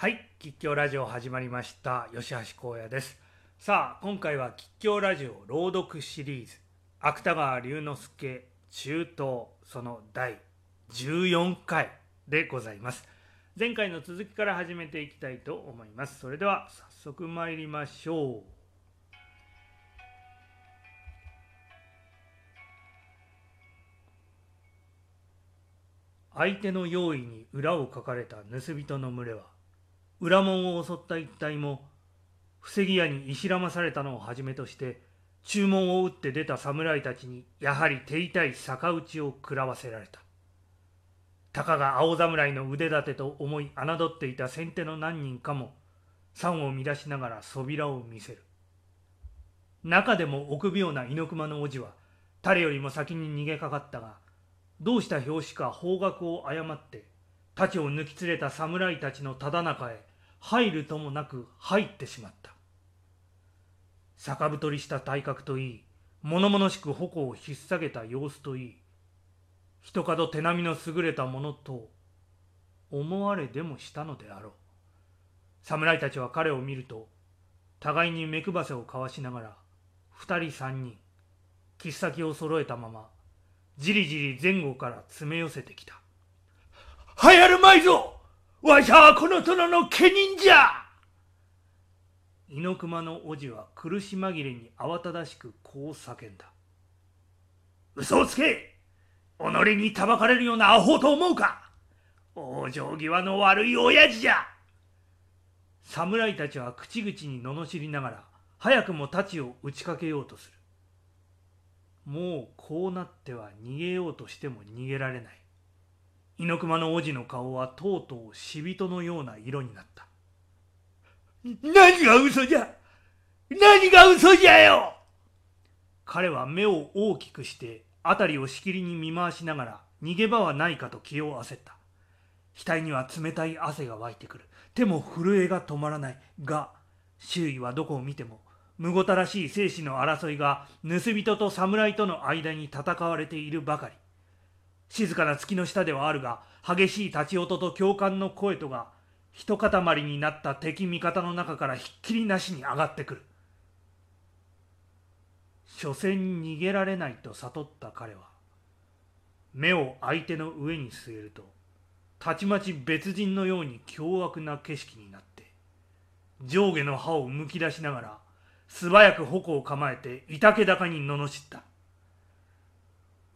はい、吉祥ラジオ始まりました。吉橋光也です。さあ、今回は吉祥ラジオ朗読シリーズ、芥川龍之介中東その第14回でございます。前回の続きから始めていきたいと思います。それでは早速参りましょう。相手の用意に裏をかかれた盗人の群れは裏門を襲った一帯も防ぎ屋に石らまされたのをはじめとして注文を打って出た侍たちにやはり手痛い逆打ちを食らわせられた。たかが青侍の腕立てと思い侮っていた先手の何人かも賛を乱しながら扉を見せる。中でも臆病な猪熊の叔父は誰よりも先に逃げかかったがどうした拍子か方角を誤って太刀を抜き連れた侍たちのただ中へ入るともなく入ってしまった。逆太りした体格といい物々しく矛を引っ提げた様子といい一角手並みの優れたものと思われでもしたのであろう。侍たちは彼を見ると互いに目配せを交わしながら二人三人切っ先を揃えたままじりじり前後から詰め寄せてきた。流行るまいぞ！わしゃこの殿の家人じゃ猪熊の叔父は苦し紛れに慌ただしくこう叫んだ。嘘をつけ己にたばかれるようなアホと思うか往生際の悪い親父じゃ侍たちは口々に罵りながら早くも太刀を打ちかけようとする。もうこうなっては逃げようとしても逃げられない。猪熊の王子の顔はとうとう死人のような色になった。何が嘘じゃ何が嘘じゃよ彼は目を大きくして辺りをしきりに見回しながら逃げ場はないかと気を焦った。額には冷たい汗が湧いてくる。手も震えが止まらない。が、周囲はどこを見てもむごたらしい生死の争いが盗人と侍との間に戦われているばかり静かな月の下ではあるが激しい立ち音と共感の声とが一塊になった敵味方の中からひっきりなしに上がってくる所詮逃げられないと悟った彼は目を相手の上に据えるとたちまち別人のように凶悪な景色になって上下の歯をむき出しながら素早く矛を構えていたけ高に罵った。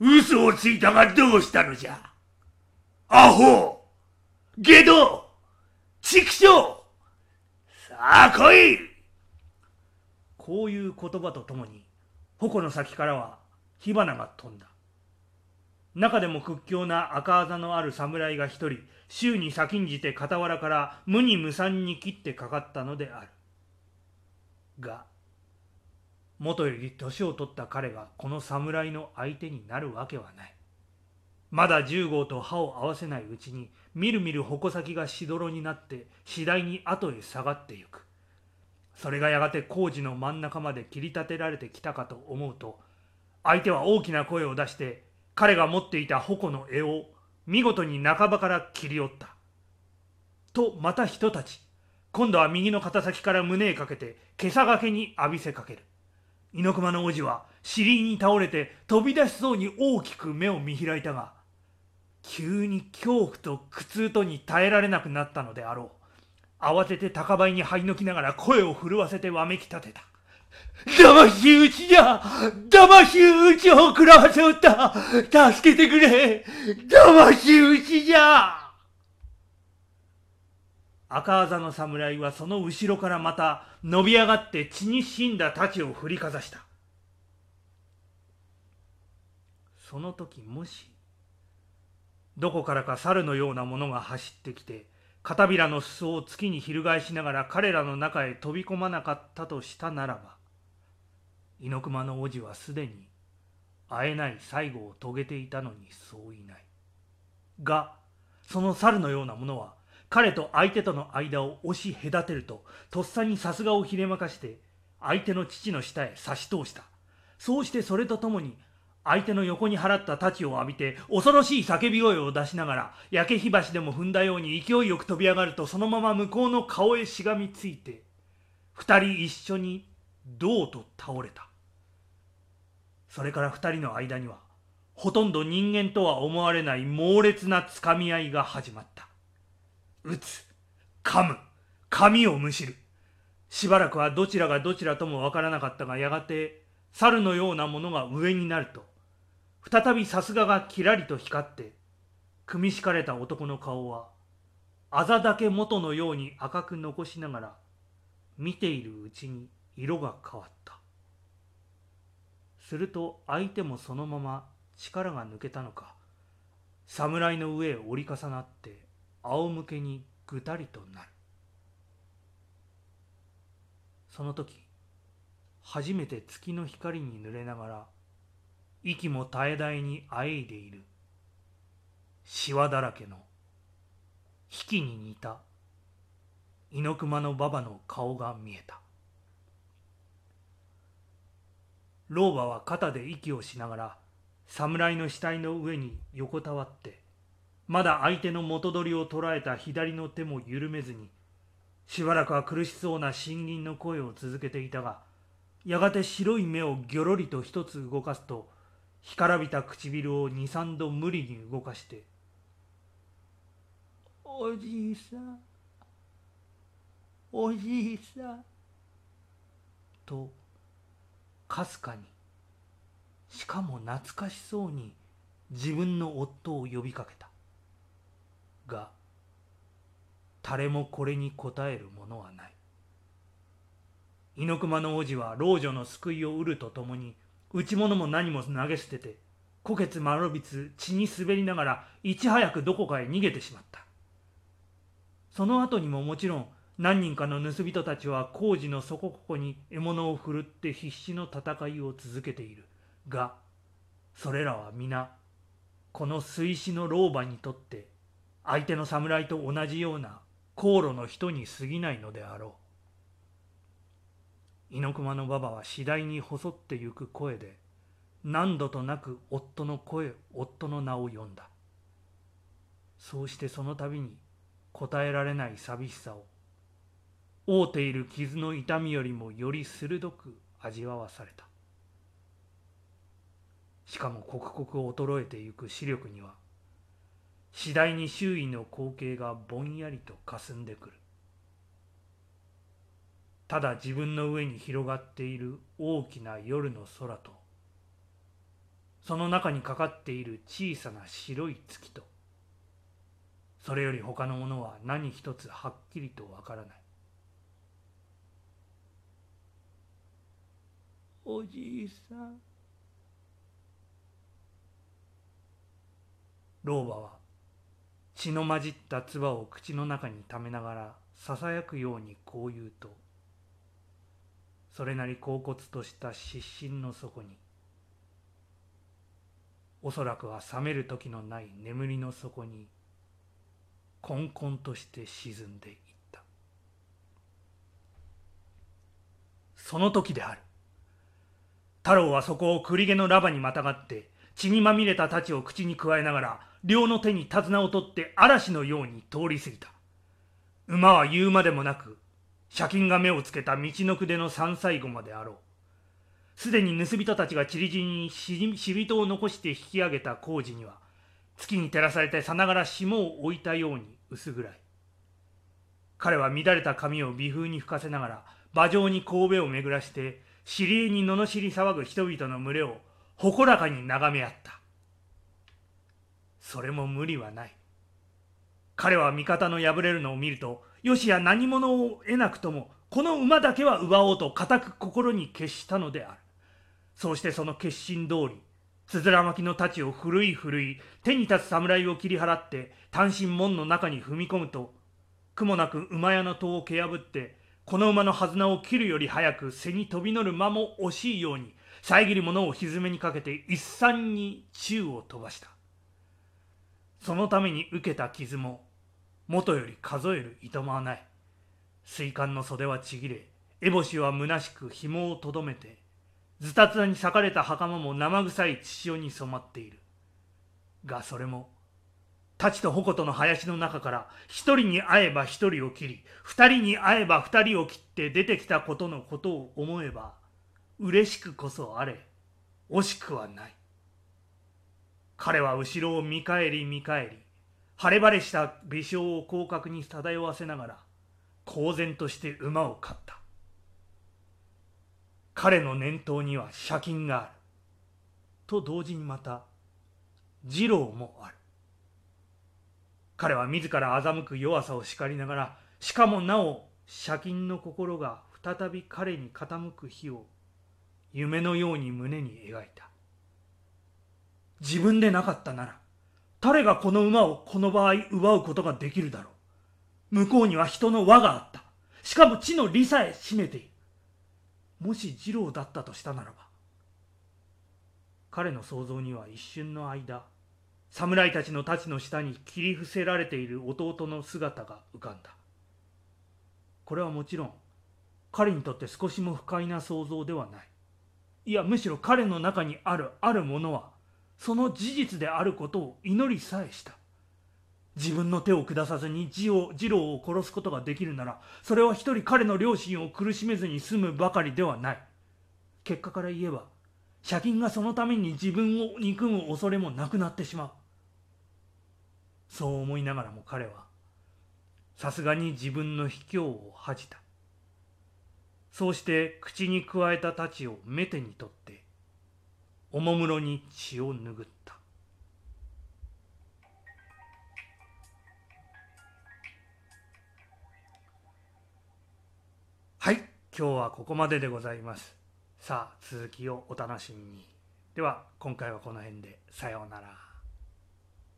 嘘をついたがどうしたのじゃ？アホゲド畜生さあ来いこういう言葉とともに矛の先からは火花が飛んだ。中でも屈強な赤あざのある侍が一人、週に先んじて傍らから無に無産に切ってかかったのである。が、もとより年を取った彼がこの侍の相手になるわけはない。まだ十号と歯を合わせないうちにみるみる矛先がしどろになって次第に後へ下がってゆく。それがやがて工事の真ん中まで切り立てられてきたかと思うと相手は大きな声を出して彼が持っていた矛の柄を見事に半ばから切り折った。とまた人たち今度は右の肩先から胸へかけて袈裟掛けに浴びせかける。猪熊の王子は尻に倒れて飛び出しそうに大きく目を見開いたが急に恐怖と苦痛とに耐えられなくなったのであろう。慌てて高台に這いのきながら声を震わせてわめき立てた騙し討ちじゃ！騙し討ちを食らわせおった！助けてくれ！騙し討ちじゃ！赤あざの侍はその後ろからまた伸び上がって血に死んだ太刀を振りかざした。その時もしどこからか猿のようなものが走ってきて片びらの裾を月に翻しながら彼らの中へ飛び込まなかったとしたならば猪熊の王子はすでに会えない最後を遂げていたのにそういない。がその猿のようなものは彼と相手との間を押し隔てるととっさにさすがをひれまかして相手の父の下へ差し通した。そうしてそれとともに相手の横に払った太刀を浴びて恐ろしい叫び声を出しながら焼け火箸でも踏んだように勢いよく飛び上がるとそのまま向こうの顔へしがみついて二人一緒に銅と倒れた。それから二人の間にはほとんど人間とは思われない猛烈なつかみ合いが始まった。打つ。噛む。髪をむしる。しばらくはどちらがどちらともわからなかったがやがて猿のようなものが上になると。再びさすががきらりと光って組み敷かれた男の顔はあざだけ元のように赤く残しながら見ているうちに色が変わった。すると相手もそのまま力が抜けたのか侍の上へ折り重なって仰向けにぐたりとなる。その時初めて月の光に濡れながら息も絶え絶えにあえいでいる。しわだらけの引きに似た猪熊の馬場の顔が見えた。老婆は肩で息をしながら侍の死体の上に横たわってまだ相手の元取りを捉えた左の手も緩めずにしばらくは苦しそうな新銀の声を続けていたがやがて白い目をぎょろりと一つ動かすと干からびた唇を二三度無理に動かして「おじいさんおじいさん」とかすかにしかも懐かしそうに自分の夫を呼びかけた。が誰もこれに応えるものはない。猪熊の王子は老女の救いを得るとともに内物も何も投げ捨てて虎血丸びつ血に滑りながらいち早くどこかへ逃げてしまった。その後にももちろん何人かの盗人たちは工事の底ここに獲物を振るって必死の戦いを続けている。がそれらは皆この水死の老婆にとって相手の侍と同じような航路の人に過ぎないのであろう。猪熊の馬場は次第に細ってゆく声で何度となく夫の声夫の名を呼んだ。そうしてその度に答えられない寂しさを覆うている傷の痛みよりもより鋭く味わわされた。しかも刻々衰えてゆく視力には次第に周囲の光景がぼんやりと霞んでくる。ただ自分の上に広がっている大きな夜の空とその中にかかっている小さな白い月とそれより他のものは何一つはっきりとわからない。おじいさん。老婆は血の混じった唾を口の中にためながらささやくようにこう言うとそれなり恍惚とした失神の底におそらくは覚める時のない眠りの底にこんこんとして沈んでいった。その時である。太郎はそこを栗毛のラバにまたがって血にまみれた太刀を口にくわえながら両の手に手綱を取って嵐のように通り過ぎた。馬は言うまでもなく借金が目をつけた道のくでの山菜後まであろう。すでに盗人たちが散り散りに死人を残して引き上げた工事には月に照らされてさながら霜を置いたように薄暗い。彼は乱れた髪を微風に吹かせながら馬上に神戸を巡らして知り合いに罵り騒ぐ人々の群れを誇らかに眺め合った。それも無理はない。彼は味方の敗れるのを見るとよしや何者を得なくともこの馬だけは奪おうと固く心に決したのである。そうしてその決心通りつづら巻きの太刀を古い古い手に立つ侍を切り払って単身門の中に踏み込むと苦もなく馬屋の戸を蹴破ってこの馬のはずなを切るより早く背に飛び乗る間も惜しいように遮る者をひずめにかけて一山に宙を飛ばした。そのために受けた傷も元より数えるいとまはない。水管の袖はちぎれ烏帽子は虚しく紐をとどめてズタズタに裂かれた袴も生臭い血潮に染まっている。がそれも太刀と矛との林の中から一人に会えば一人を切り二人に会えば二人を切って出てきたことのことを思えば嬉しくこそあれ惜しくはない。彼は後ろを見返り見返り晴れ晴れした微笑を広角に漂わせながら公然として馬を飼った。彼の念頭には借金がある。と同時にまた二郎もある。彼は自ら欺く弱さを叱りながらしかもなお借金の心が再び彼に傾く日を夢のように胸に描いた。自分でなかったなら誰がこの馬をこの場合奪うことができるだろう。向こうには人の輪があった。しかも地の利さえ占めている。もし二郎だったとしたならば彼の想像には一瞬の間侍たちの太刀の下に切り伏せられている弟の姿が浮かんだ。これはもちろん彼にとって少しも不快な想像ではない。いやむしろ彼の中にあるあるものはその事実であることを祈りさえした。自分の手を下さずに次を次郎を殺すことができるならそれは一人彼の両親を苦しめずに済むばかりではない。結果から言えば借金がそのために自分を憎む恐れもなくなってしまう。そう思いながらも彼はさすがに自分の卑怯を恥じた。そうして口にくわえた太刀をメテにとっておもむろに血を拭った。はい今日はここまででございます。さあ続きをお楽しみに。では今回はこの辺で。さようなら。